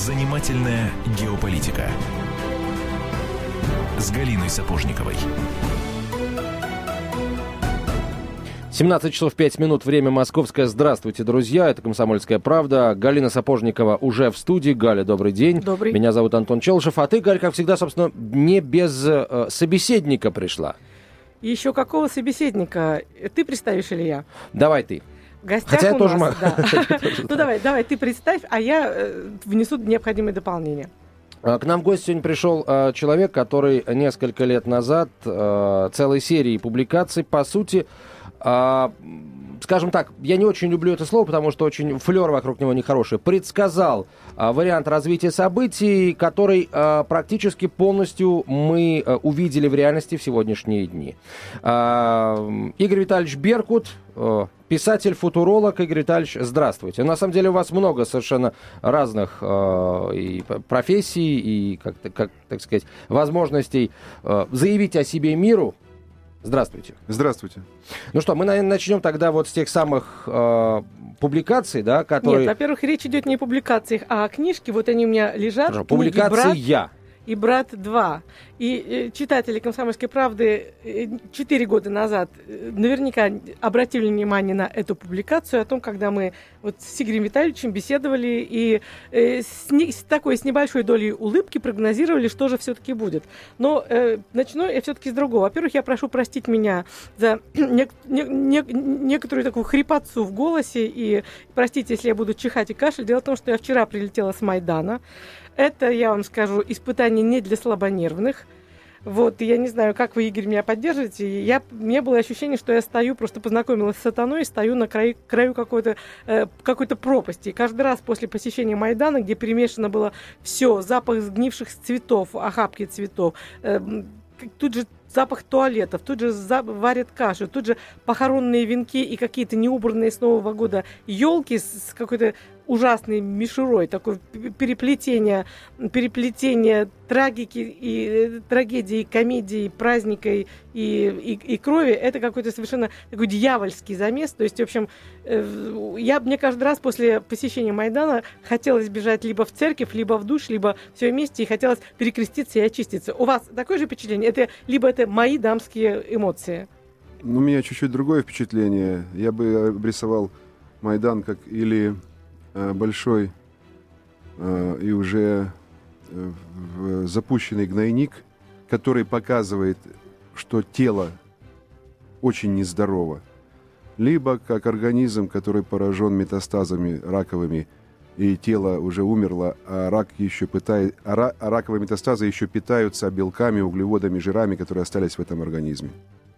Занимательная геополитика с Галиной Сапожниковой. 17 часов 5 минут, время московское. Здравствуйте, друзья, это «Комсомольская правда». Галина Сапожникова уже в студии. Галя, добрый день. Добрый. Меня зовут Антон Челшев, а ты, Галь, как всегда, собственно, не без э, собеседника пришла. Еще какого собеседника? Ты представишь или я? Давай ты. Гостях Хотя я у тоже нас. Ну давай, давай, ты представь, а я э, внесу необходимые дополнения. А, К нам в гости сегодня пришел э, человек, который несколько лет назад э, целой серией публикаций, по сути, э, скажем так, я не очень люблю это слово, потому что очень флер вокруг него нехороший, предсказал э, вариант развития событий, который э, практически полностью мы э, увидели в реальности в сегодняшние дни. Э, Игорь Витальевич Беркут, э, писатель-футуролог. Игорь Витальевич, здравствуйте. На самом деле у вас много совершенно разных э, и профессий и, как, как так сказать, возможностей э, заявить о себе миру. Здравствуйте. Здравствуйте. Ну что, мы, наверное, начнем тогда вот с тех самых э, публикаций, да, которые... Нет, во-первых, речь идет не о публикациях, а о книжке. Вот они у меня лежат. Хорошо, публикации «Брат» я. И «Брат 2». И э, читатели «Комсомольской правды» э, четыре года назад э, наверняка обратили внимание на эту публикацию о том, когда мы вот с Игорем Витальевичем беседовали и э, с, не- с такой, с небольшой долей улыбки прогнозировали, что же все-таки будет. Но э, начну я все-таки с другого. Во-первых, я прошу простить меня за нек- не- не- некоторую такую хрипотцу в голосе и простите, если я буду чихать и кашлять. Дело в том, что я вчера прилетела с Майдана. Это, я вам скажу, испытание не для слабонервных. Вот, я не знаю, как вы, Игорь, меня поддерживаете. И Я, у меня было ощущение, что я стою, просто познакомилась с сатаной, стою на краю, краю какой-то, э, какой-то пропасти. И каждый раз после посещения Майдана, где перемешано было все, запах сгнивших цветов, охапки цветов, э, тут же запах туалетов, тут же варят кашу, тут же похоронные венки и какие-то неубранные с Нового года елки с какой-то ужасной мишурой, такое переплетение, переплетение трагики и э, трагедии, комедии, праздника и, и, и крови, это какой-то совершенно такой дьявольский замес. То есть, в общем, э, я, мне каждый раз после посещения Майдана хотелось бежать либо в церковь, либо в душ, либо все вместе, и хотелось перекреститься и очиститься. У вас такое же впечатление? Это, либо это мои дамские эмоции? Ну, У меня чуть-чуть другое впечатление. Я бы обрисовал Майдан как или большой э, и уже э, запущенный гнойник, который показывает, что тело очень нездорово, либо как организм, который поражен метастазами раковыми, и тело уже умерло, а рак еще пытает, а, а раковые метастазы еще питаются белками, углеводами, жирами, которые остались в этом организме.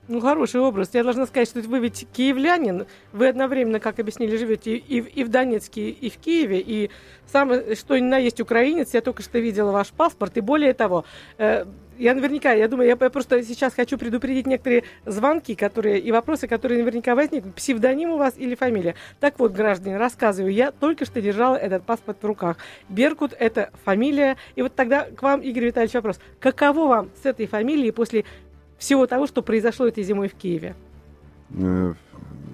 Ну, хороший образ. Я должна сказать, что вы ведь киевлянин. Вы одновременно, как объяснили, живете и, в- и в Донецке, и в Киеве. И самое, что ни на есть украинец. Я только что видела ваш паспорт. И более того, э, я наверняка, я думаю, я просто сейчас хочу предупредить некоторые звонки, которые и вопросы, которые наверняка возникнут. Псевдоним у вас или фамилия. Так вот, граждане, рассказываю. Я только что держала этот паспорт в руках. Беркут – это фамилия. И вот тогда к вам, Игорь Витальевич, вопрос. Каково вам с этой фамилией после всего того, что произошло этой зимой в Киеве. Э,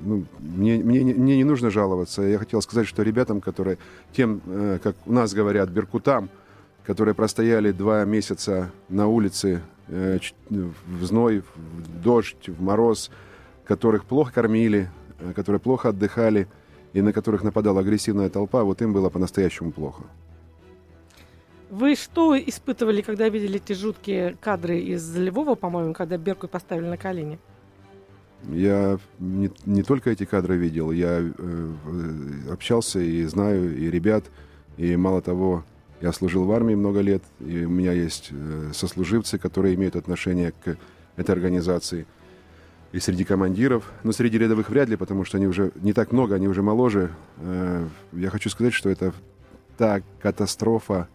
ну, мне, мне, не- мне не нужно жаловаться. Я хотел сказать, что ребятам, которые тем, э, как у нас говорят, беркутам, которые простояли два месяца на улице э, в зной, в дождь, в мороз, которых плохо кормили, которые плохо отдыхали и на которых нападала агрессивная толпа, вот им было по-настоящему плохо. Вы что испытывали, когда видели эти жуткие кадры из Львова, по-моему, когда Беркут поставили на колени? Я не, не только эти кадры видел, я э, общался и знаю и ребят, и мало того, я служил в армии много лет, и у меня есть э, сослуживцы, которые имеют отношение к этой организации. И среди командиров, но среди рядовых вряд ли, потому что они уже не так много, они уже моложе. Э, я хочу сказать, что это та катастрофа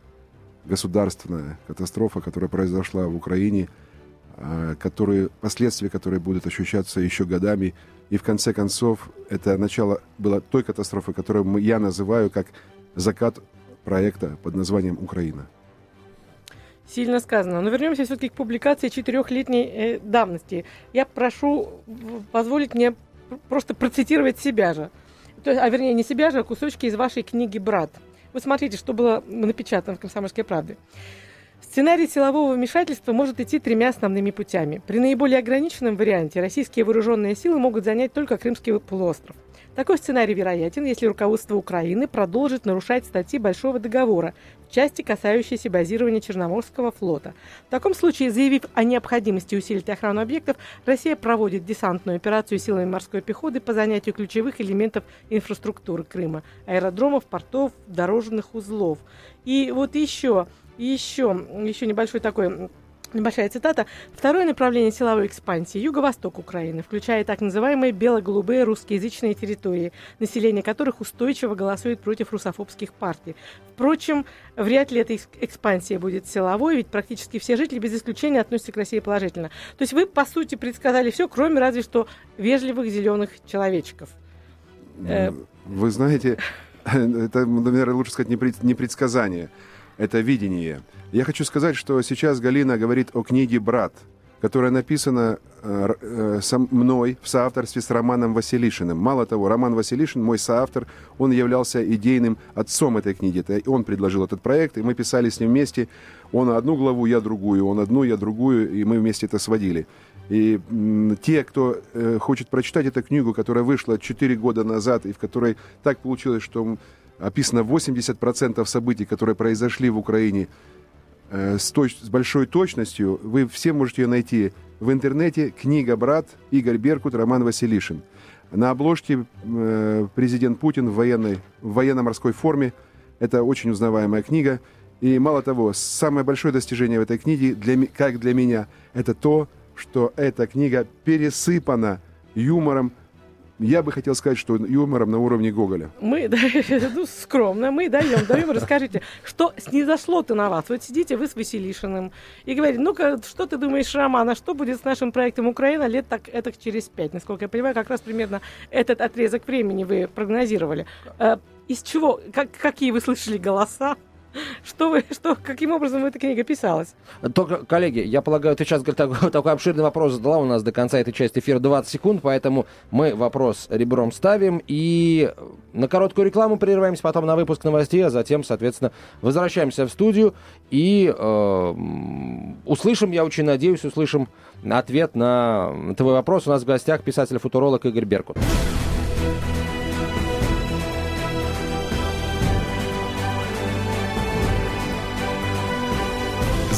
государственная, катастрофа, которая произошла в Украине, э, которые, последствия которые будут ощущаться еще годами. И в конце концов, это начало было той катастрофы, которую мы- я называю как закат проекта под названием «Украина». Сильно сказано. Но вернемся все-таки к публикации четырехлетней э, давности. Я прошу позволить мне пр- просто процитировать себя же. То есть, а вернее, не себя же, а кусочки из вашей книги «Брат». Вот смотрите, что было напечатано в «Комсомольской правде». Сценарий силового вмешательства может идти тремя основными путями. При наиболее ограниченном варианте российские вооруженные силы могут занять только Крымский полуостров. Такой сценарий вероятен, если руководство Украины продолжит нарушать статьи Большого договора части, касающейся базирования Черноморского флота. В таком случае, заявив о необходимости усилить охрану объектов, Россия проводит десантную операцию силами морской пехоты по занятию ключевых элементов инфраструктуры Крыма – аэродромов, портов, дорожных узлов. И вот еще, еще, еще небольшой такой Небольшая цитата. Второе направление силовой экспансии – юго-восток Украины, включая так называемые бело-голубые русскоязычные территории, население которых устойчиво голосует против русофобских партий. Впрочем, вряд ли эта экспансия будет силовой, ведь практически все жители без исключения относятся к России положительно. То есть вы, по сути, предсказали все, кроме разве что вежливых зеленых человечков. Э, вы знаете, это, наверное, лучше сказать не предсказание – это видение. Я хочу сказать, что сейчас Галина говорит о книге «Брат», которая написана э, э, сам, мной в соавторстве с Романом Василишиным. Мало того, Роман Василишин, мой соавтор, он являлся идейным отцом этой книги. Это он предложил этот проект, и мы писали с ним вместе. Он одну главу, я другую, он одну, я другую, и мы вместе это сводили. И те, кто э, хочет прочитать эту книгу, которая вышла 4 года назад, и в которой так получилось, что описано 80% событий, которые произошли в Украине э, с, точ- с большой точностью. Вы все можете ее найти в интернете. Книга «Брат» Игорь Беркут, Роман Василишин. На обложке э, президент Путин в, военной, в военно-морской форме. Это очень узнаваемая книга. И мало того, самое большое достижение в этой книге, для, как для меня, это то, что эта книга пересыпана юмором, я бы хотел сказать, что юмором на уровне Гоголя. Мы, да, ну, скромно, мы даем, даем, расскажите, что снизошло-то на вас? Вот сидите вы с Василишиным и говорите, ну-ка, что ты думаешь, Роман, а что будет с нашим проектом Украина лет так, это через пять? Насколько я понимаю, как раз примерно этот отрезок времени вы прогнозировали. Э, из чего, как, какие вы слышали голоса? Что вы, что, каким образом эта книга писалась? Только, коллеги, я полагаю, ты сейчас такой, такой обширный вопрос задала. У нас до конца этой части эфира 20 секунд, поэтому мы вопрос ребром ставим и на короткую рекламу прерываемся, потом на выпуск новостей, а затем, соответственно, возвращаемся в студию и э, услышим, я очень надеюсь, услышим ответ на твой вопрос. У нас в гостях писатель-футуролог Игорь Беркут.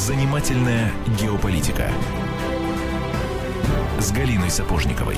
Занимательная геополитика с Галиной Сапожниковой.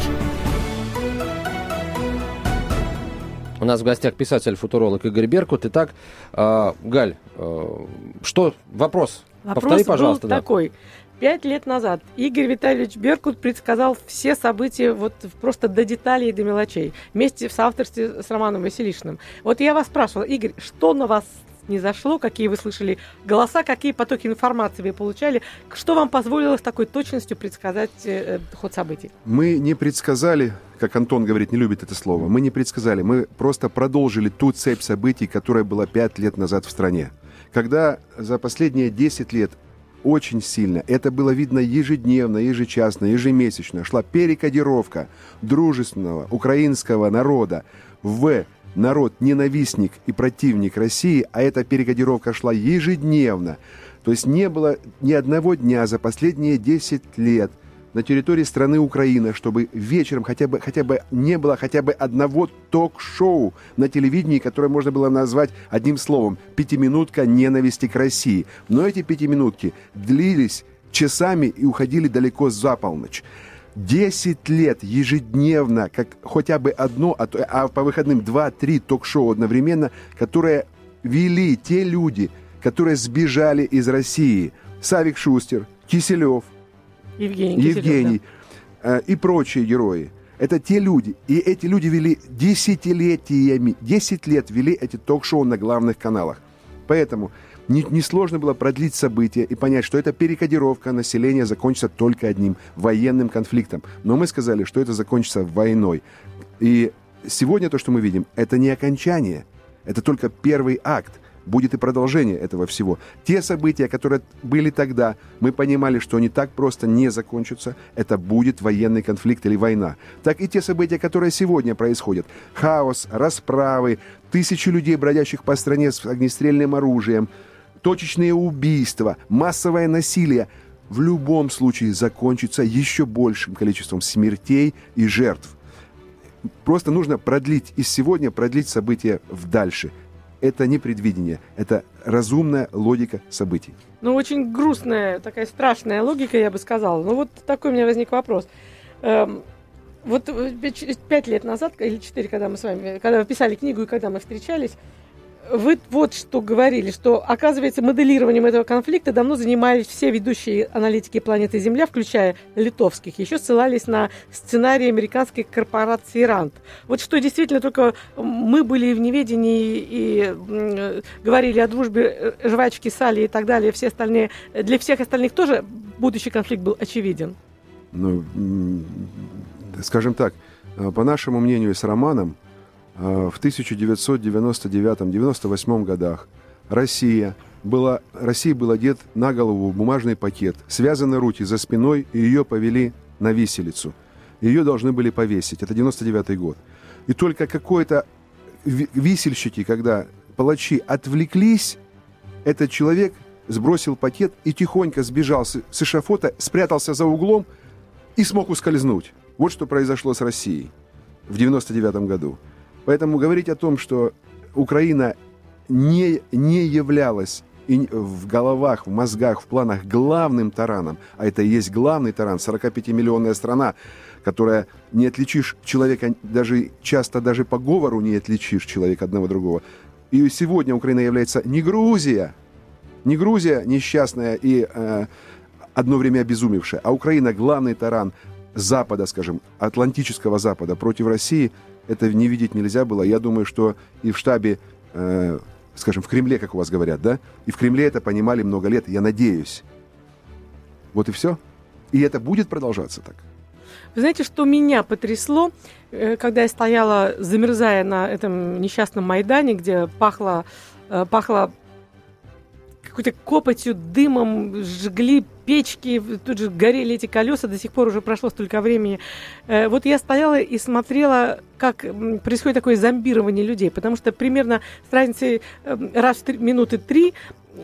У нас в гостях писатель-футуролог Игорь Беркут. Итак, э, Галь, э, что вопрос? Вопрос Повтори, пожалуйста. Был да. такой. Пять лет назад Игорь Витальевич Беркут предсказал все события вот просто до деталей и до мелочей. Вместе в соавторстве с Романом Василишиным. Вот я вас спрашивала, Игорь, что на вас не зашло, какие вы слышали голоса, какие потоки информации вы получали, что вам позволило с такой точностью предсказать э, ход событий? Мы не предсказали, как Антон говорит, не любит это слово, мы не предсказали, мы просто продолжили ту цепь событий, которая была пять лет назад в стране. Когда за последние 10 лет очень сильно. Это было видно ежедневно, ежечасно, ежемесячно. Шла перекодировка дружественного украинского народа в народ ненавистник и противник России, а эта перекодировка шла ежедневно. То есть не было ни одного дня за последние 10 лет на территории страны Украина, чтобы вечером хотя бы, хотя бы не было хотя бы одного ток-шоу на телевидении, которое можно было назвать одним словом «пятиминутка ненависти к России». Но эти пятиминутки длились часами и уходили далеко за полночь. 10 лет ежедневно, как хотя бы одно, а, а по выходным 2-3 ток-шоу одновременно, которые вели те люди, которые сбежали из России. Савик Шустер, Киселев, Евгений, Евгений да. э, и прочие герои. Это те люди. И эти люди вели десятилетиями, 10 лет вели эти ток-шоу на главных каналах. Поэтому Несложно не было продлить события и понять, что эта перекодировка населения закончится только одним – военным конфликтом. Но мы сказали, что это закончится войной. И сегодня то, что мы видим, это не окончание, это только первый акт. будет и продолжение этого всего. Те события, которые были тогда, мы понимали, что они так просто не закончатся. Это будет военный конфликт или война. Так и те события, которые сегодня происходят. Хаос, расправы, тысячи людей, бродящих по стране с огнестрельным оружием, точечные убийства, массовое насилие – в любом случае закончится еще большим количеством смертей и жертв. Просто нужно продлить из сегодня, продлить события в дальше. Это не предвидение, это разумная логика событий. Ну, очень грустная, такая страшная логика, я бы сказала. Ну, вот такой у меня возник вопрос. Эм, вот э, пять лет назад, или четыре, когда мы с вами, когда вы писали книгу и когда мы встречались, вы вот что говорили, что, оказывается, моделированием этого конфликта давно занимались все ведущие аналитики планеты Земля, включая литовских. Еще ссылались на сценарий американской корпорации «Рант». Вот что действительно только мы были в неведении и говорили о дружбе э, жвачки, Сали и так далее. Все остальные, для всех остальных тоже будущий конфликт был очевиден. Ну, скажем так, э, по нашему мнению с Романом, в 1999-98 годах Россия была, России был одет на голову бумажный пакет, связаны руки за спиной, и ее повели на виселицу. Ее должны были повесить. Это 99 год. И только какой-то висельщики, когда палачи отвлеклись, этот человек сбросил пакет и тихонько сбежал с, с эшафота, спрятался за углом и смог ускользнуть. Вот что произошло с Россией в 99 году. Поэтому говорить о том, что Украина не, не являлась и в головах, в мозгах, в планах главным тараном, а это и есть главный таран, 45-миллионная страна, которая не отличишь человека, даже часто даже по говору не отличишь человека одного другого. И сегодня Украина является не Грузия, не Грузия несчастная и э, одно время обезумевшая, а Украина главный таран Запада, скажем, Атлантического Запада против России – это не видеть нельзя было. Я думаю, что и в штабе, э, скажем, в Кремле, как у вас говорят, да, и в Кремле это понимали много лет, я надеюсь. Вот и все. И это будет продолжаться так. Вы знаете, что меня потрясло, э, когда я стояла, замерзая на этом несчастном Майдане, где пахло, э, пахло какой-то копотью, дымом, жгли печки, тут же горели эти колеса, до сих пор уже прошло столько времени. Э, вот я стояла и смотрела, как происходит такое зомбирование людей, потому что примерно с разницей эм, раз в три, минуты три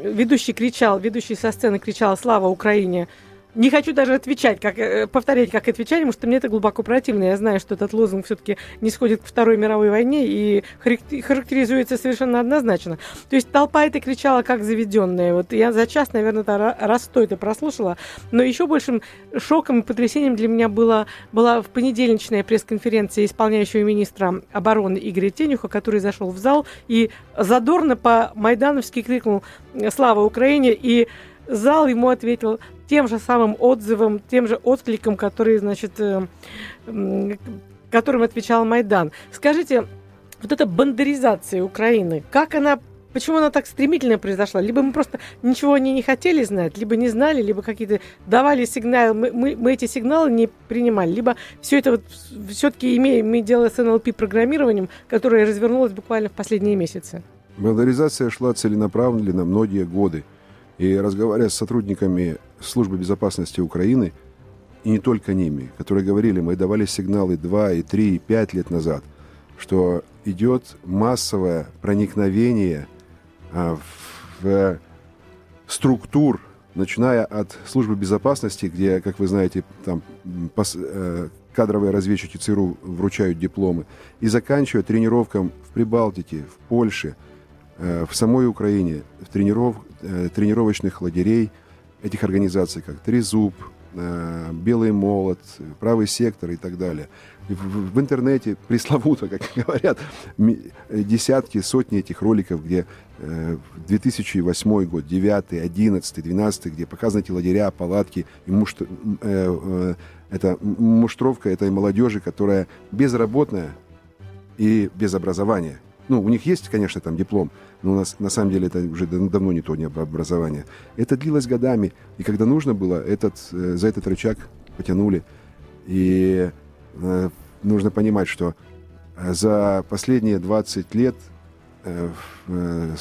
ведущий кричал, ведущий со сцены кричал «Слава Украине!» Не хочу даже отвечать, как, э, повторять, как отвечать, потому что мне это глубоко противно. Я знаю, что этот лозунг все-таки не сходит к Второй мировой войне и характеризуется совершенно однозначно. То есть толпа это кричала как заведенная. Вот я за час, наверное, раз сто это прослушала. Но еще большим шоком и потрясением для меня было, была в понедельничная пресс-конференция исполняющего министра обороны Игоря Тенюха, который зашел в зал и задорно по-майдановски крикнул «Слава Украине!» и зал ему ответил тем же самым отзывом, тем же откликом, который, значит, э, которым отвечал Майдан. Скажите, вот эта бандеризация Украины, как она Почему она так стремительно произошла? Либо мы просто ничего они не хотели знать, либо не знали, либо какие-то давали сигналы, мы, мы, мы эти сигналы не принимали, либо все это вот все-таки имеем мы дело с НЛП-программированием, которое развернулось буквально в последние месяцы. Модернизация шла целенаправленно многие годы. И разговаривая с сотрудниками Службы безопасности Украины, и не только ними, которые говорили, мы давали сигналы 2, и 3, и 5 лет назад, что идет массовое проникновение а, в структур, начиная от службы безопасности, где, как вы знаете, там э, кадровые разведчики ЦРУ вручают дипломы, и заканчивая тренировкам в Прибалтике, в Польше, э, в самой Украине, в трениров, Э, тренировочных лагерей этих организаций, как Трезуб, э, Белый молот, Правый сектор и так далее. В, в интернете пресловуто, как говорят, десятки, сотни этих роликов, где 2008 э, год, 9, 11, 12, где показаны эти лагеря, палатки, и муш, э, э, это муштровка этой молодежи, которая безработная и без образования. Ну, у них есть, конечно, там диплом, но у нас на самом деле это уже давно не то не образование. Это длилось годами, и когда нужно было, этот, э, за этот рычаг потянули. И э, нужно понимать, что э, за последние 20 лет э, э,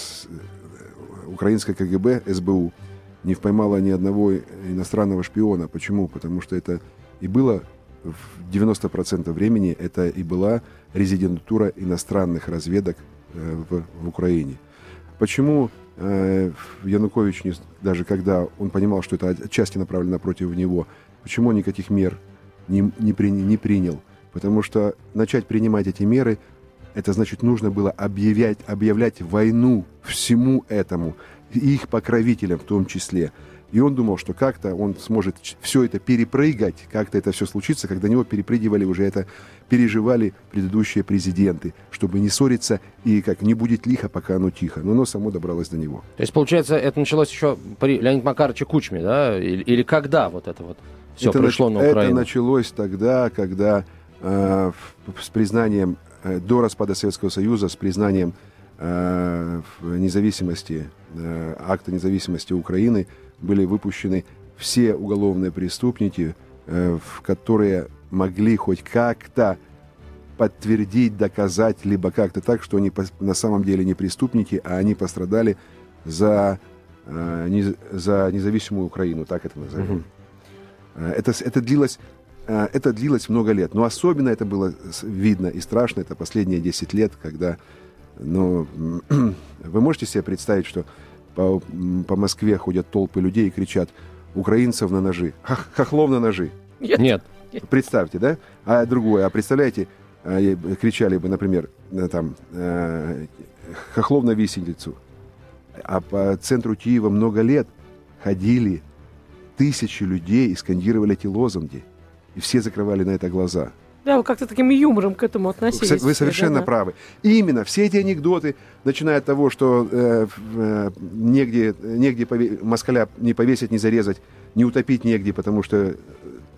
украинское КГБ, СБУ, не поймало ни одного иностранного шпиона. Почему? Потому что это и было в 90% времени, это и была резидентура иностранных разведок э, в, в Украине. Почему э, Янукович, не, даже когда он понимал, что это отчасти направлено против него, почему он никаких мер не, не, при, не принял? Потому что начать принимать эти меры, это значит, нужно было объявлять, объявлять войну всему этому, их покровителям в том числе. И он думал, что как-то он сможет все это перепрыгать, как-то это все случится, когда него перепрыгивали уже это, переживали предыдущие президенты, чтобы не ссориться и как не будет лихо, пока оно тихо. Но оно само добралось до него. То есть, получается, это началось еще при Леониде Макаровиче Кучме, да? Или, или когда вот это вот все это пришло нач... на Украину? Это началось тогда, когда э, с признанием, э, до распада Советского Союза, с признанием э, независимости, э, акта независимости Украины, были выпущены все уголовные преступники, э, которые могли хоть как-то подтвердить, доказать, либо как-то так, что они на самом деле не преступники, а они пострадали за, э, за независимую Украину, так это назовем. Угу. Это, это, длилось, это длилось много лет, но особенно это было видно и страшно, это последние 10 лет, когда, ну, вы можете себе представить, что по, по Москве ходят толпы людей и кричат «Украинцев на ножи», Хох, «Хохлов на ножи». Нет. Нет. Представьте, да? А другое, а представляете, э, кричали бы, например, э, там, э, «Хохлов на виселицу». А по центру Киева много лет ходили тысячи людей и скандировали эти лозунги. И все закрывали на это глаза. Да, вы как-то таким юмором к этому относились. Вы совершенно да, правы. И именно все эти анекдоты, начиная от того, что э, э, негде, негде пове- москаля не повесить, не зарезать, не утопить негде, потому что,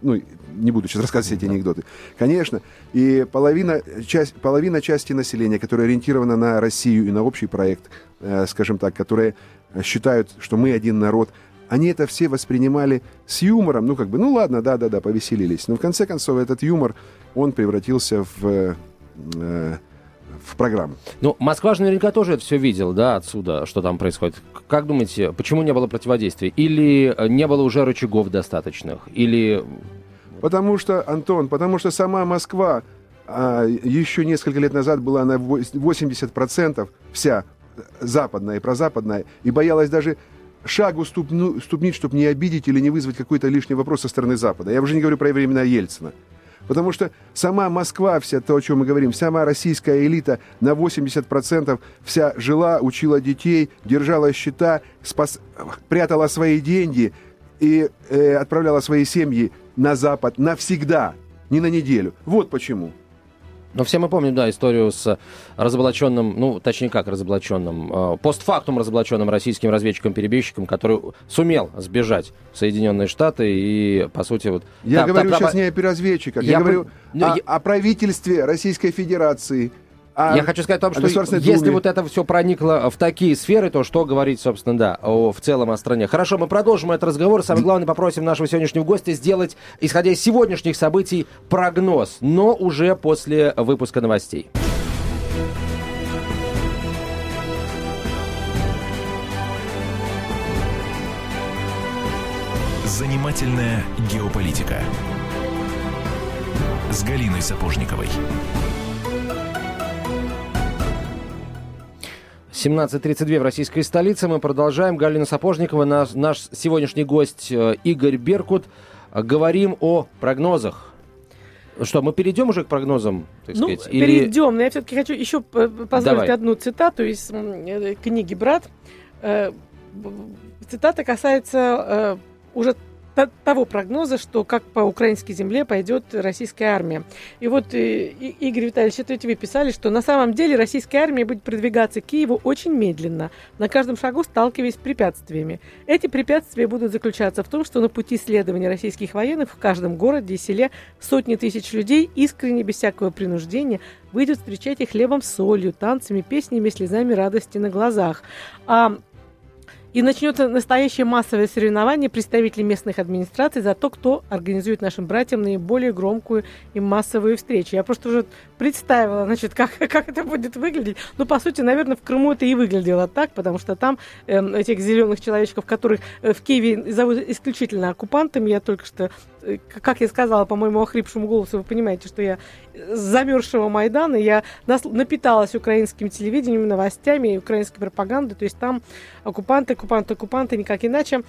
ну, не буду сейчас рассказывать эти анекдоты. Конечно, и половина, часть, половина части населения, которая ориентирована на Россию и на общий проект, э, скажем так, которые считают, что мы один народ, они это все воспринимали с юмором, ну как бы, ну ладно, да-да-да, повеселились. Но в конце концов этот юмор, он превратился в, э, в программу. Ну, Москва же наверняка тоже это все видел, да, отсюда, что там происходит. Как думаете, почему не было противодействия? Или не было уже рычагов достаточных? Или... Потому что, Антон, потому что сама Москва а, еще несколько лет назад была на 80% вся западная и прозападная, и боялась даже шагу ступну, ступнить, чтобы не обидеть или не вызвать какой-то лишний вопрос со стороны Запада. Я уже не говорю про времена Ельцина. Потому что сама Москва, вся то, о чем мы говорим, сама российская элита на 80% вся жила, учила детей, держала счета, спас, прятала свои деньги и э, отправляла свои семьи на Запад навсегда, не на неделю. Вот почему. Но все мы помним, да, историю с разоблаченным, ну, точнее как разоблаченным, э, постфактум разоблаченным российским разведчиком-перебежчиком, который сумел сбежать в Соединенные Штаты и, по сути, вот... Я та, говорю та, сейчас та, не о разведчиках, я, я говорю ну, о, я... о правительстве Российской Федерации, а, Я хочу сказать о том, что если вот это все проникло в такие сферы, то что говорить, собственно, да, о, в целом о стране. Хорошо, мы продолжим этот разговор. Самое главное, попросим нашего сегодняшнего гостя сделать, исходя из сегодняшних событий, прогноз, но уже после выпуска новостей. Занимательная геополитика с Галиной Сапожниковой. 17.32 в российской столице. Мы продолжаем. Галина Сапожникова, наш, наш сегодняшний гость э, Игорь Беркут. Говорим о прогнозах. Что, мы перейдем уже к прогнозам? Так ну, сказать, или... перейдем. Но я все-таки хочу еще позволить Давай. одну цитату из э, книги «Брат». Э, цитата касается уже того прогноза, что как по украинской земле пойдет российская армия. И вот, э, Игорь Витальевич, это вы писали, что на самом деле российская армия будет продвигаться к Киеву очень медленно, на каждом шагу сталкиваясь с препятствиями. Эти препятствия будут заключаться в том, что на пути следования российских военных в каждом городе и селе сотни тысяч людей искренне, без всякого принуждения, выйдут встречать их хлебом солью, танцами, песнями, слезами радости на глазах. А И начнется настоящее массовое соревнование представителей местных администраций за то, кто организует нашим братьям наиболее громкую и массовую встречу. Я просто уже представила, значит, как, как это будет выглядеть. Ну, по сути, наверное, в Крыму это и выглядело так, потому что там э, этих зеленых человечков, которых э, в Киеве зовут исключительно оккупантами, я только что, как я сказала по моему охрипшему голосу, вы понимаете, что я замерзшего Майдана, я напиталась украинским телевидением, новостями, украинской пропагандой, то есть там оккупанты, оккупанты, оккупанты, никак иначе.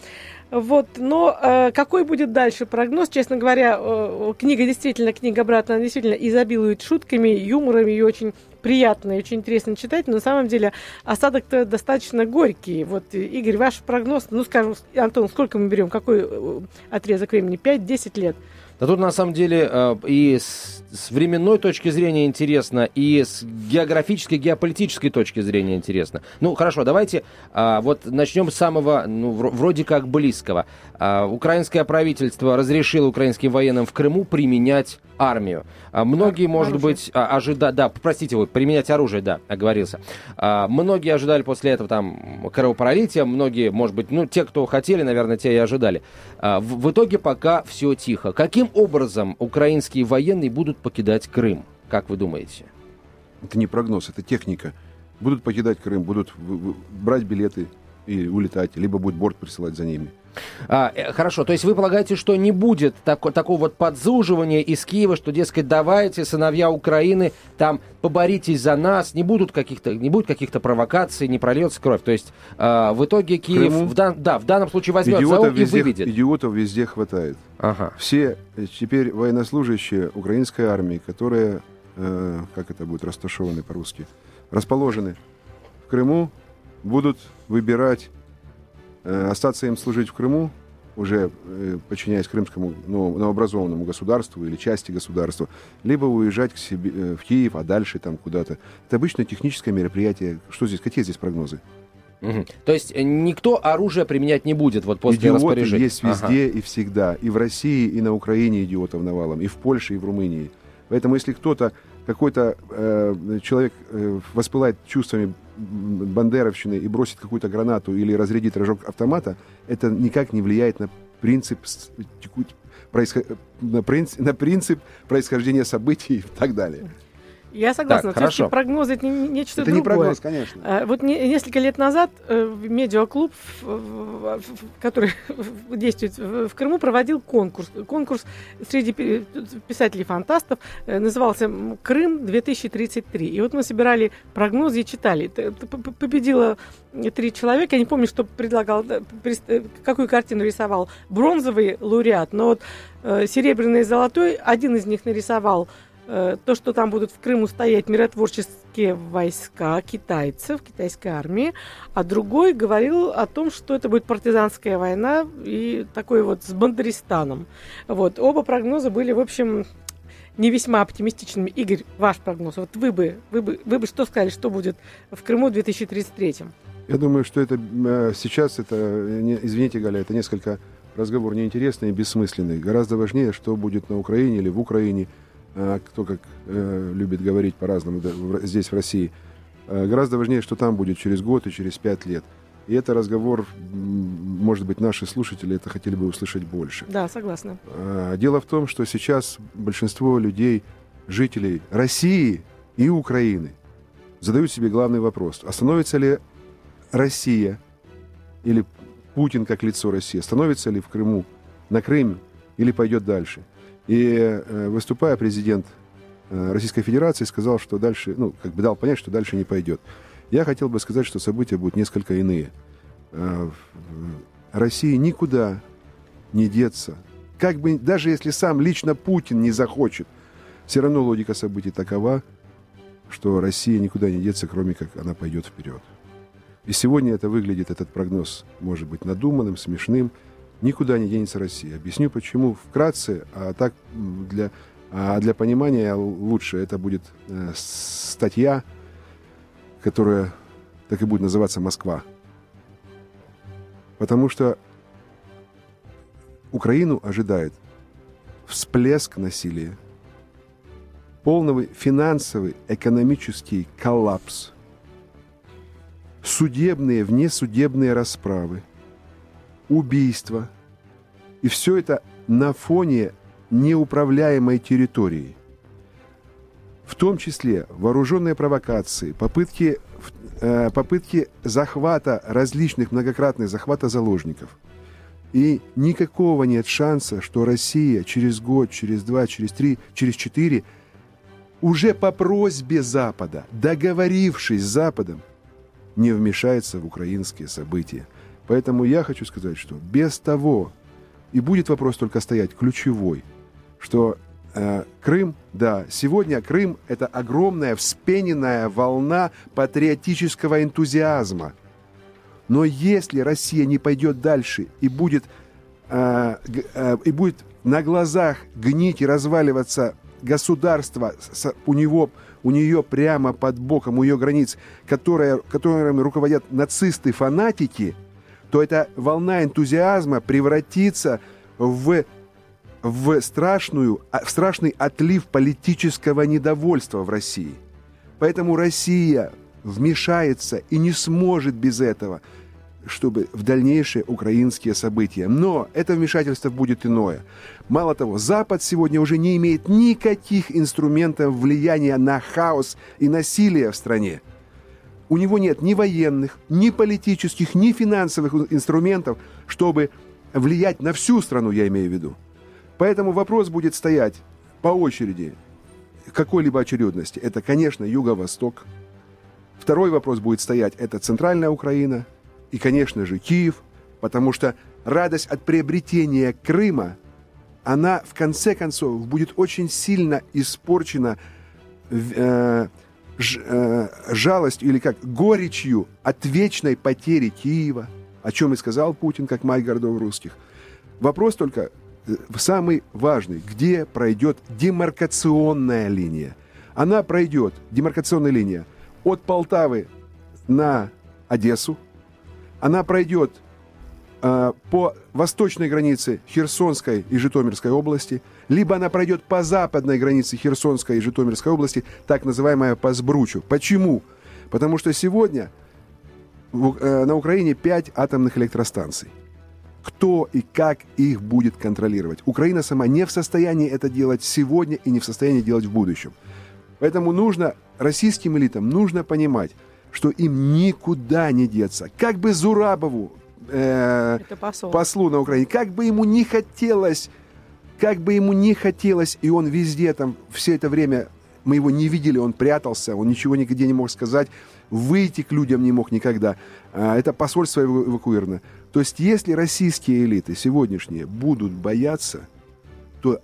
Вот, но э, какой будет дальше прогноз? Честно говоря, э, книга действительно, книга обратно, действительно изобилует шутками, юморами и очень приятно и очень интересно читать, но на самом деле осадок-то достаточно горький. Вот, Игорь, ваш прогноз, ну, скажем, Антон, сколько мы берем, какой э, отрезок времени? 5-10 лет? Да тут на самом деле э, и с, с временной точки зрения интересно, и с географической, геополитической точки зрения интересно. Ну, хорошо, давайте а, вот начнем с самого, ну, вроде как близкого. А, украинское правительство разрешило украинским военным в Крыму применять армию. А, многие, может оружие. быть, а, ожидали... Да, простите, вы, применять оружие, да, оговорился. Многие ожидали после этого там кровопролития, многие, может быть, ну, те, кто хотели, наверное, те и ожидали. В, в итоге пока все тихо. Каким образом украинские военные будут покидать Крым, как вы думаете? Это не прогноз, это техника. Будут покидать Крым, будут брать билеты и улетать, либо будет борт присылать за ними. А, э, хорошо, то есть вы полагаете, что не будет так, такого вот подзуживания из Киева, что, дескать, давайте, сыновья Украины, там, поборитесь за нас, не будут каких-то, не будет каких-то провокаций, не прольется кровь. То есть а, в итоге Киев, в дан, да, в данном случае возьмет идиотов за везде, и выведет. Идиотов везде хватает. Ага. Все э, теперь военнослужащие украинской армии, которые, э, как это будет расташованы по-русски, расположены в Крыму, будут выбирать остаться им служить в Крыму, уже э, подчиняясь крымскому ну, новообразованному государству или части государства, либо уезжать к себе, э, в Киев, а дальше там куда-то. Это обычное техническое мероприятие. Что здесь, какие здесь прогнозы? Угу. То есть никто оружие применять не будет вот после Идиоты распоряжения? есть везде ага. и всегда. И в России, и на Украине идиотов навалом, и в Польше, и в Румынии. Поэтому если кто-то, какой-то э, человек э, воспылает чувствами бандеровщины и бросит какую-то гранату или разрядит рожок автомата, это никак не влияет на принцип, на принцип, на принцип происхождения событий и так далее. Я согласна. Так, хорошо. прогнозы это не, нечто это другое. Это не прогноз, конечно. А, вот не, несколько лет назад э, медиаклуб, который действует в Крыму, проводил конкурс. Конкурс среди писателей-фантастов э, назывался «Крым-2033». И вот мы собирали прогнозы и читали. Победило три человека. Я не помню, что предлагал, э, какую картину рисовал бронзовый лауреат. Но вот серебряный и золотой, один из них нарисовал Э, то, что там будут в Крыму стоять миротворческие войска китайцев, китайской армии, а другой говорил о том, что это будет партизанская война и такой вот с Бандаристаном. Вот. Оба прогноза были, в общем, не весьма оптимистичными. Игорь, ваш прогноз. Вот вы бы, вы бы, вы бы что сказали, что будет в Крыму в 2033? Я думаю, что это э, сейчас, это, извините, Галя, это несколько разговор неинтересный и бессмысленный. Гораздо важнее, что будет на Украине или в Украине – кто как э, любит говорить по-разному здесь, в России, э, гораздо важнее, что там будет через год и через пять лет. И это разговор, может быть, наши слушатели это хотели бы услышать больше. Да, согласна. А, дело в том, что сейчас большинство людей, жителей России и Украины, задают себе главный вопрос. Остановится ли Россия или Путин как лицо России, остановится ли в Крыму, на Крыме или пойдет дальше? И э, выступая, президент э, Российской Федерации сказал, что дальше, ну, как бы дал понять, что дальше не пойдет. Я хотел бы сказать, что события будут несколько иные. Э, России никуда не деться. Как бы, даже если сам лично Путин не захочет, все равно логика событий такова, что Россия никуда не деться, кроме как она пойдет вперед. И сегодня это выглядит, этот прогноз, может быть, надуманным, смешным, никуда не денется Россия. Объясню почему вкратце, а так для, а для понимания лучше это будет э, статья, которая так и будет называться «Москва». Потому что Украину ожидает всплеск насилия, полный финансовый, экономический коллапс, судебные, внесудебные расправы, убийства. И все это на фоне неуправляемой территории. В том числе вооруженные провокации, попытки, э, попытки захвата различных многократных захвата заложников. И никакого нет шанса, что Россия через год, через два, через три, через четыре уже по просьбе Запада, договорившись с Западом, не вмешается в украинские события. Поэтому я хочу сказать, что без того, и будет вопрос только стоять ключевой, что э, Крым, да, сегодня Крым – это огромная вспененная волна патриотического энтузиазма. Но если Россия не пойдет дальше и будет, э, э, и будет на глазах гнить и разваливаться государство с, у него у нее прямо под боком, у ее границ, которые, которыми руководят нацисты-фанатики, то эта волна энтузиазма превратится в, в, страшную, а, в страшный отлив политического недовольства в России. Поэтому Россия вмешается и не сможет без этого – чтобы в дальнейшие украинские события. Но это вмешательство будет иное. Мало того, Запад сегодня уже не имеет никаких инструментов влияния на хаос и насилие в стране. У него нет ни военных, ни политических, ни финансовых инструментов, чтобы влиять на всю страну, я имею в виду. Поэтому вопрос будет стоять по очереди, какой-либо очередности. Это, конечно, Юго-Восток. Второй вопрос будет стоять, это Центральная Украина – и, конечно же, Киев, потому что радость от приобретения Крыма, она в конце концов будет очень сильно испорчена э, ж, э, жалостью или как горечью от вечной потери Киева, о чем и сказал Путин, как мать городов русских. Вопрос только э, самый важный, где пройдет демаркационная линия. Она пройдет, демаркационная линия, от Полтавы на Одессу, она пройдет по восточной границе Херсонской и Житомирской области, либо она пройдет по западной границе Херсонской и Житомирской области, так называемая по Сбручу. Почему? Потому что сегодня э, на Украине 5 атомных электростанций. Кто и как их будет контролировать? Украина сама не в состоянии это делать сегодня и не в состоянии делать в будущем. Поэтому нужно российским элитам нужно понимать, что им никуда не деться. Как бы Зурабову, э, послу на Украине, как бы ему не хотелось, как бы ему не хотелось, и он везде там все это время, мы его не видели, он прятался, он ничего нигде не мог сказать, выйти к людям не мог никогда. А, это посольство эвакуировано. То есть, если российские элиты сегодняшние будут бояться, то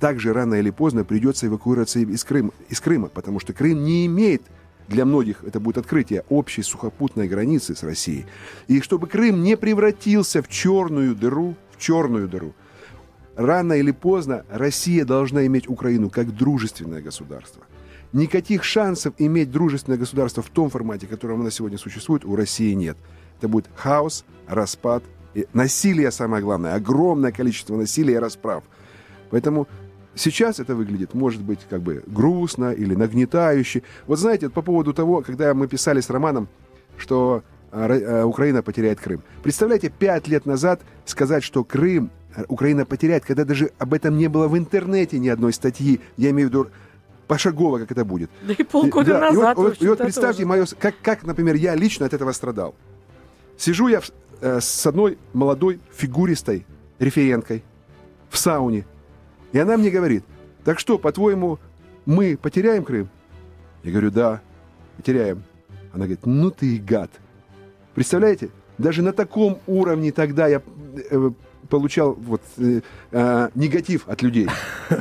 также рано или поздно придется эвакуироваться из Крыма, из Крыма потому что Крым не имеет для многих это будет открытие общей сухопутной границы с Россией. И чтобы Крым не превратился в черную дыру, в черную дыру, рано или поздно Россия должна иметь Украину как дружественное государство. Никаких шансов иметь дружественное государство в том формате, в котором оно сегодня существует, у России нет. Это будет хаос, распад, и насилие самое главное, огромное количество насилия и расправ. Поэтому Сейчас это выглядит, может быть, как бы грустно или нагнетающе. Вот знаете, по поводу того, когда мы писали с Романом, что а, а, Украина потеряет Крым. Представляете, пять лет назад сказать, что Крым а, Украина потеряет, когда даже об этом не было в интернете ни одной статьи, я имею в виду пошагово, как это будет. Да и полгода да, назад. И вот, и вот представьте, мое, как, как, например, я лично от этого страдал. Сижу я в, э, с одной молодой фигуристой референткой в сауне, и она мне говорит, так что, по-твоему, мы потеряем Крым? Я говорю, да, потеряем. Она говорит, ну ты и гад. Представляете? Даже на таком уровне тогда я э, получал вот, э, э, негатив от людей.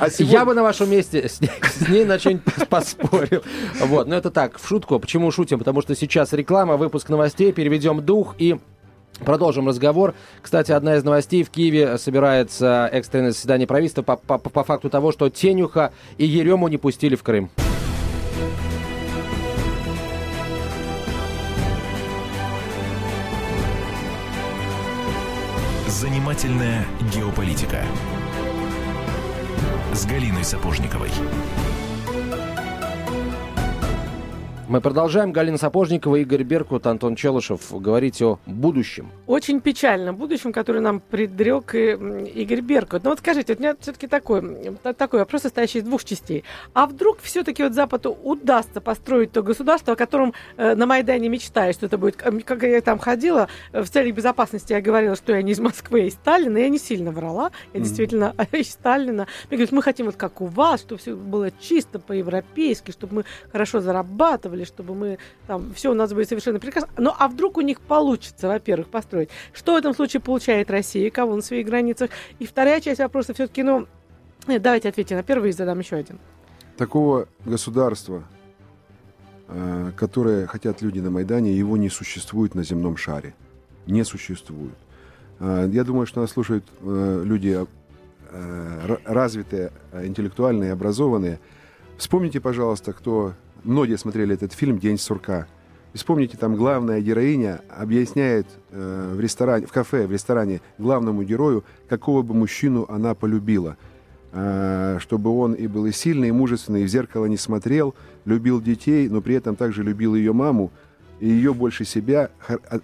А сегодня... Я бы на вашем месте с ней, с ней на что-нибудь поспорил. Вот, но это так, в шутку. Почему шутим? Потому что сейчас реклама, выпуск новостей, переведем дух и Продолжим разговор. Кстати, одна из новостей. В Киеве собирается экстренное заседание правительства по, по, по факту того, что Тенюха и Ерему не пустили в Крым. Занимательная геополитика с Галиной Сапожниковой. Мы продолжаем. Галина Сапожникова, Игорь Беркут, Антон Челышев. Говорить о будущем. Очень печальном будущем, который нам предрек Игорь Беркут. Но вот скажите, вот у меня все-таки такой, такой вопрос, состоящий из двух частей. А вдруг все-таки вот Западу удастся построить то государство, о котором э, на Майдане мечтаю, что это будет... Как я там ходила, э, в целях безопасности я говорила, что я не из Москвы, а из Сталина. Я не сильно врала. Я mm-hmm. действительно из Сталина. Мне говорят, мы хотим вот как у вас, чтобы все было чисто по-европейски, чтобы мы хорошо зарабатывали, рассказывали, чтобы мы там все у нас будет совершенно прекрасно. Ну а вдруг у них получится, во-первых, построить? Что в этом случае получает Россия, кого на своих границах? И вторая часть вопроса все-таки, ну, э, давайте ответим на первый и задам еще один. Такого государства, э, которое хотят люди на Майдане, его не существует на земном шаре. Не существует. Э, я думаю, что нас слушают люди развитые, интеллектуальные, образованные. Вспомните, пожалуйста, кто многие смотрели этот фильм «День сурка». И вспомните, там главная героиня объясняет э, в ресторане, в кафе, в ресторане главному герою, какого бы мужчину она полюбила. Э, чтобы он и был и сильный, и мужественный, и в зеркало не смотрел, любил детей, но при этом также любил ее маму, и ее больше себя,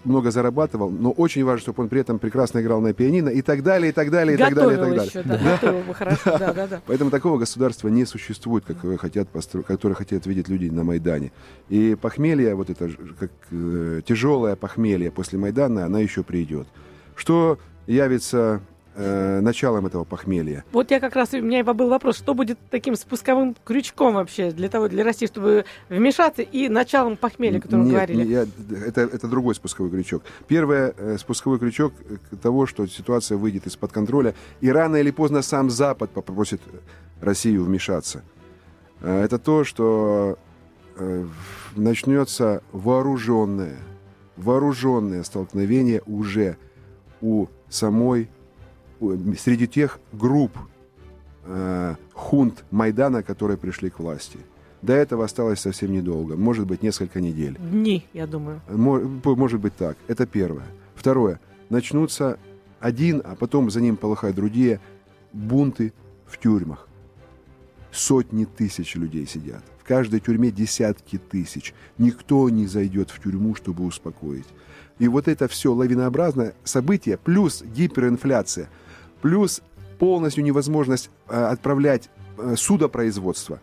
много зарабатывал, но очень важно, чтобы он при этом прекрасно играл на пианино и так далее, и так далее, и так далее, и так далее. Еще, да, да. Готовил бы хорошо, да, да, да. Поэтому такого государства не существует, как хотят постро... которое хотят видеть люди на Майдане. И похмелье, вот это как э, тяжелое похмелье после Майдана, она еще придет. Что явится э, началом этого похмелья. Вот я как раз, у меня был вопрос, что будет таким спусковым крючком вообще для того, для России, чтобы вмешаться и началом похмелья, о котором Нет, говорили? Я, это, это другой спусковой крючок. Первое, э, спусковой крючок того, что ситуация выйдет из-под контроля, и рано или поздно сам Запад попросит Россию вмешаться. Э, это то, что э, начнется вооруженное, вооруженное столкновение уже у самой среди тех групп э, хунт Майдана, которые пришли к власти. До этого осталось совсем недолго, может быть, несколько недель. Дни, я думаю. Может быть так. Это первое. Второе. Начнутся один, а потом за ним полыхают другие бунты в тюрьмах. Сотни тысяч людей сидят. В каждой тюрьме десятки тысяч. Никто не зайдет в тюрьму, чтобы успокоить. И вот это все лавинообразное событие плюс гиперинфляция – плюс полностью невозможность э, отправлять э, судопроизводство,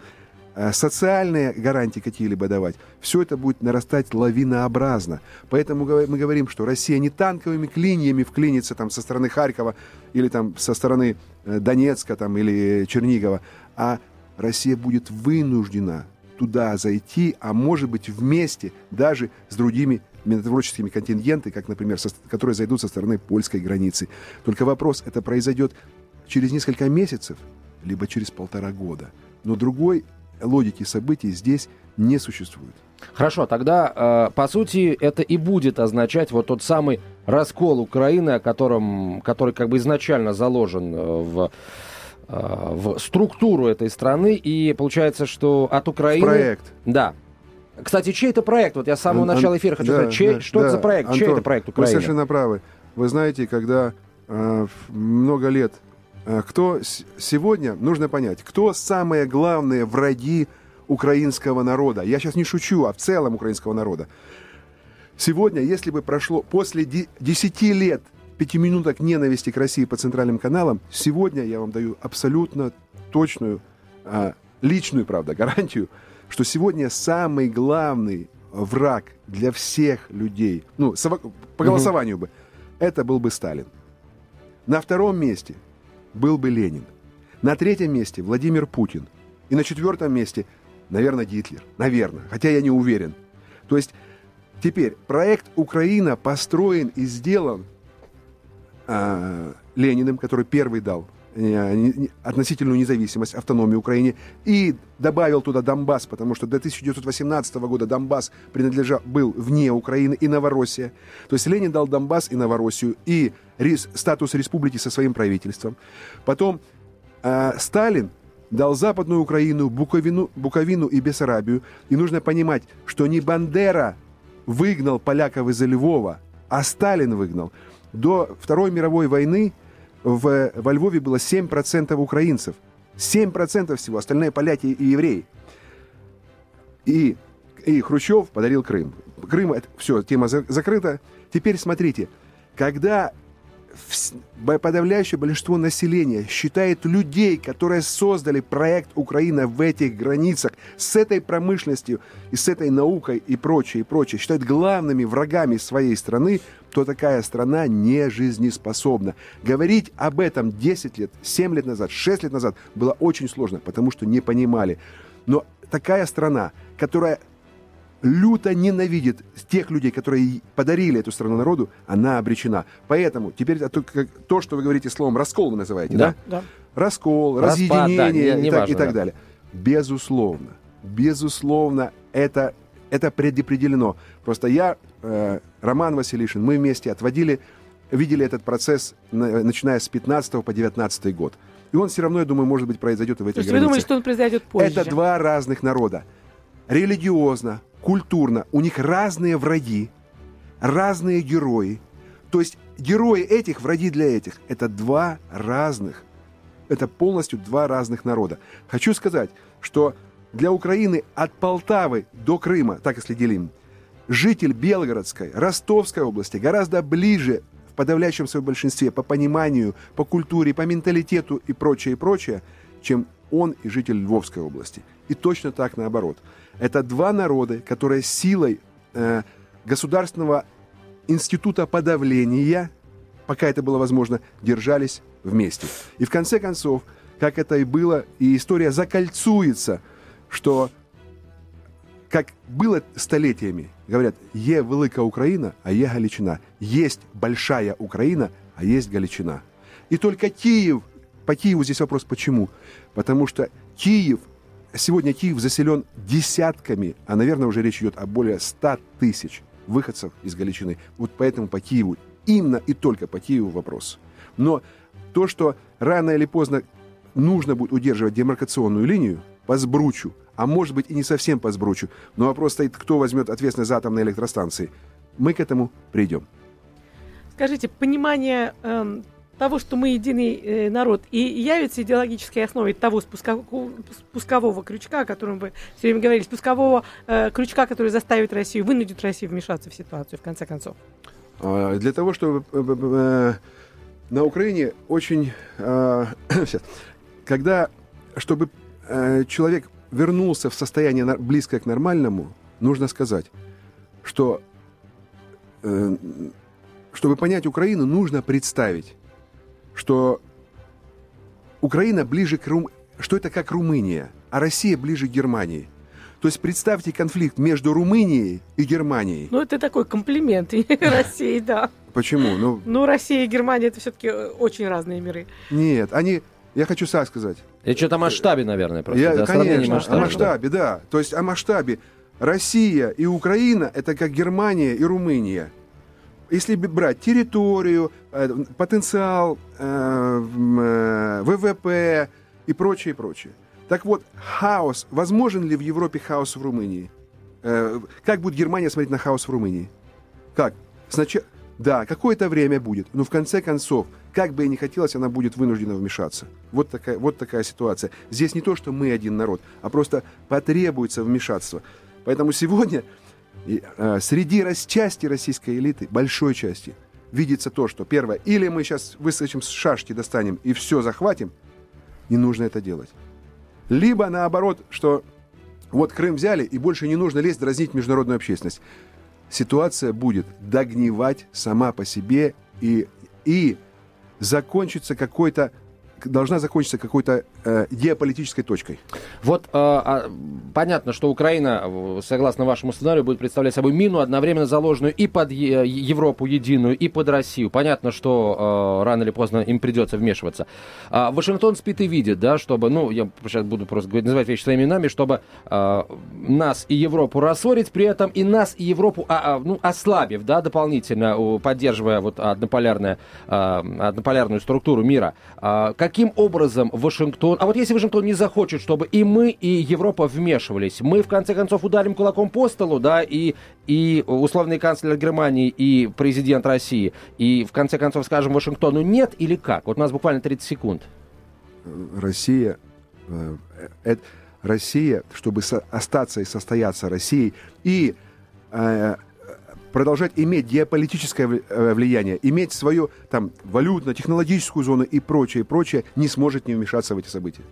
э, социальные гарантии какие-либо давать, все это будет нарастать лавинообразно. Поэтому мы говорим, что Россия не танковыми клиньями вклинится там со стороны Харькова или там со стороны Донецка там, или Чернигова, а Россия будет вынуждена туда зайти, а может быть вместе даже с другими минотворческими контингенты, как, например, со, которые зайдут со стороны польской границы. Только вопрос, это произойдет через несколько месяцев, либо через полтора года. Но другой логики событий здесь не существует. Хорошо, тогда, э, по сути, это и будет означать вот тот самый раскол Украины, о котором, который как бы изначально заложен э, в э, в структуру этой страны, и получается, что от Украины... В проект. Да, кстати, чей это проект? Вот я с самого Ан- начала эфира хочу да, сказать, чей, да, что да. это за проект? Антон, чей это проект Украины? Вы совершенно правы. Вы знаете, когда э, много лет... Э, кто с- сегодня, нужно понять, кто самые главные враги украинского народа? Я сейчас не шучу, а в целом украинского народа. Сегодня, если бы прошло после 10 лет пяти минуток ненависти к России по центральным каналам, сегодня я вам даю абсолютно точную, э, личную, правда, гарантию – что сегодня самый главный враг для всех людей, ну, по голосованию угу. бы, это был бы Сталин. На втором месте был бы Ленин. На третьем месте Владимир Путин. И на четвертом месте, наверное, Гитлер. Наверное, хотя я не уверен. То есть теперь проект Украина построен и сделан э, Лениным, который первый дал относительную независимость, автономию Украине, и добавил туда Донбасс, потому что до 1918 года Донбасс принадлежал, был вне Украины и Новороссия. То есть Ленин дал Донбасс и Новороссию, и рис, статус республики со своим правительством. Потом э, Сталин дал Западную Украину, Буковину, Буковину и Бессарабию. И нужно понимать, что не Бандера выгнал поляков из Львова, а Сталин выгнал. До Второй мировой войны в, во Львове было 7% украинцев. 7% всего, остальные поляки и евреи. И И Хрущев подарил Крым. Крым, это все, тема за- закрыта. Теперь смотрите, когда подавляющее большинство населения считает людей, которые создали проект Украина в этих границах, с этой промышленностью и с этой наукой и прочее, и прочее, считают главными врагами своей страны, то такая страна не жизнеспособна. Говорить об этом 10 лет, 7 лет назад, 6 лет назад было очень сложно, потому что не понимали. Но такая страна, которая люто ненавидит тех людей, которые подарили эту страну народу, она обречена. Поэтому теперь как- то, что вы говорите словом раскол, вы называете, да? Да. Да. Раскол, Распад, разъединение да, не- не и, так, важно, и так да. далее. Безусловно, безусловно, это, это предопределено. Просто я, э, Роман Василишин, мы вместе отводили, видели этот процесс, на- начиная с 15 по 19 год. И он все равно, я думаю, может быть, произойдет и в То этих есть вы думаете, границах. что он произойдет позже? Это два разных народа. Религиозно, культурно. У них разные враги, разные герои. То есть герои этих, враги для этих. Это два разных. Это полностью два разных народа. Хочу сказать, что для Украины от Полтавы до Крыма, так если делим, житель Белгородской, Ростовской области гораздо ближе в подавляющем своем большинстве по пониманию, по культуре, по менталитету и прочее, и прочее, чем он и житель Львовской области. И точно так наоборот. Это два народа, которые силой э, государственного института подавления, пока это было возможно, держались вместе. И в конце концов, как это и было, и история закольцуется, что как было столетиями, говорят, е велика Украина, а е Галичина. Есть большая Украина, а есть Галичина. И только Киев, по Киеву здесь вопрос почему? Потому что Киев, сегодня Киев заселен десятками, а, наверное, уже речь идет о более 100 тысяч выходцев из Галичины. Вот поэтому по Киеву, именно и только по Киеву вопрос. Но то, что рано или поздно нужно будет удерживать демаркационную линию по Сбручу, а может быть и не совсем по Сбручу, но вопрос стоит, кто возьмет ответственность за атомные электростанции. Мы к этому придем. Скажите, понимание эм, того, что мы единый э, народ, и явится идеологической основой того спускового, спускового крючка, о котором вы все время говорили, спускового э, крючка, который заставит Россию, вынудит Россию вмешаться в ситуацию, в конце концов. А, Для того, чтобы э, э, э, на Украине очень... сейчас. Когда, чтобы э, человек вернулся в состояние близкое к нормальному, нужно сказать, что чтобы понять Украину, нужно представить, что Украина ближе к Рум... что это как Румыния, а Россия ближе к Германии. То есть представьте конфликт между Румынией и Германией. Ну, это такой комплимент России, да. Почему? Ну, Ну, Россия и Германия это все-таки очень разные миры. нет, они... Я хочу так сказать. И что-то о масштабе, наверное, просто. Я, да, конечно, масштаба, о да. масштабе, да. То есть о масштабе. Россия и Украина – это как Германия и Румыния. Если брать территорию, э, потенциал, э, м, э, ВВП и прочее, прочее. Так вот, хаос. Возможен ли в Европе хаос в Румынии? Как будет Германия смотреть на хаос в Румынии? Как? Сначала... Да, какое-то время будет, но в конце концов, как бы и не хотелось, она будет вынуждена вмешаться. Вот такая, вот такая ситуация. Здесь не то, что мы один народ, а просто потребуется вмешательство. Поэтому сегодня и, э, среди рас- части российской элиты, большой части, видится то, что первое, или мы сейчас выскочим с шашки, достанем и все захватим, не нужно это делать. Либо наоборот, что вот Крым взяли, и больше не нужно лезть, дразнить международную общественность. Ситуация будет догнивать сама по себе и, и закончится какой-то должна закончиться какой-то э, геополитической точкой. Вот э, а, понятно, что Украина, э, согласно вашему сценарию, будет представлять собой мину, одновременно заложенную и под Е- Европу единую, и под Россию. Понятно, что э, рано или поздно им придется вмешиваться. А Вашингтон спит и видит, да, чтобы, ну, я сейчас буду просто говорить, называть вещи своими именами, чтобы э, нас и Европу рассорить, при этом и нас и Европу, а, а, ну, ослабив, да, дополнительно, поддерживая вот однополярное, э, однополярную структуру мира. А, каким образом Вашингтон... А вот если Вашингтон не захочет, чтобы и мы, и Европа вмешивались, мы, в конце концов, ударим кулаком по столу, да, и, и условный канцлер Германии, и президент России, и, в конце концов, скажем Вашингтону нет или как? Вот у нас буквально 30 секунд. Россия, э, э, Россия, чтобы остаться и состояться Россией, и э, продолжать иметь геополитическое э, влияние, иметь свою там валютно-технологическую зону и прочее, прочее, не сможет не вмешаться в эти события.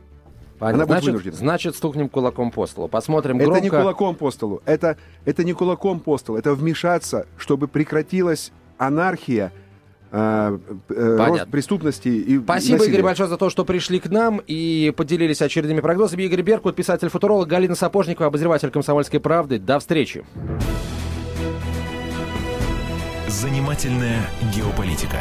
Понятно. Она будет значит, вынуждена. значит, стукнем кулаком по столу. Посмотрим Это не громко. кулаком по столу. Это, это не кулаком по столу. Это вмешаться, чтобы прекратилась анархия, э, э, рост преступности и Спасибо, насилия. Игорь, большое за то, что пришли к нам и поделились очередными прогнозами. Игорь Беркут, писатель-футуролог, Галина Сапожникова, обозреватель «Комсомольской правды». До встречи. Занимательная геополитика.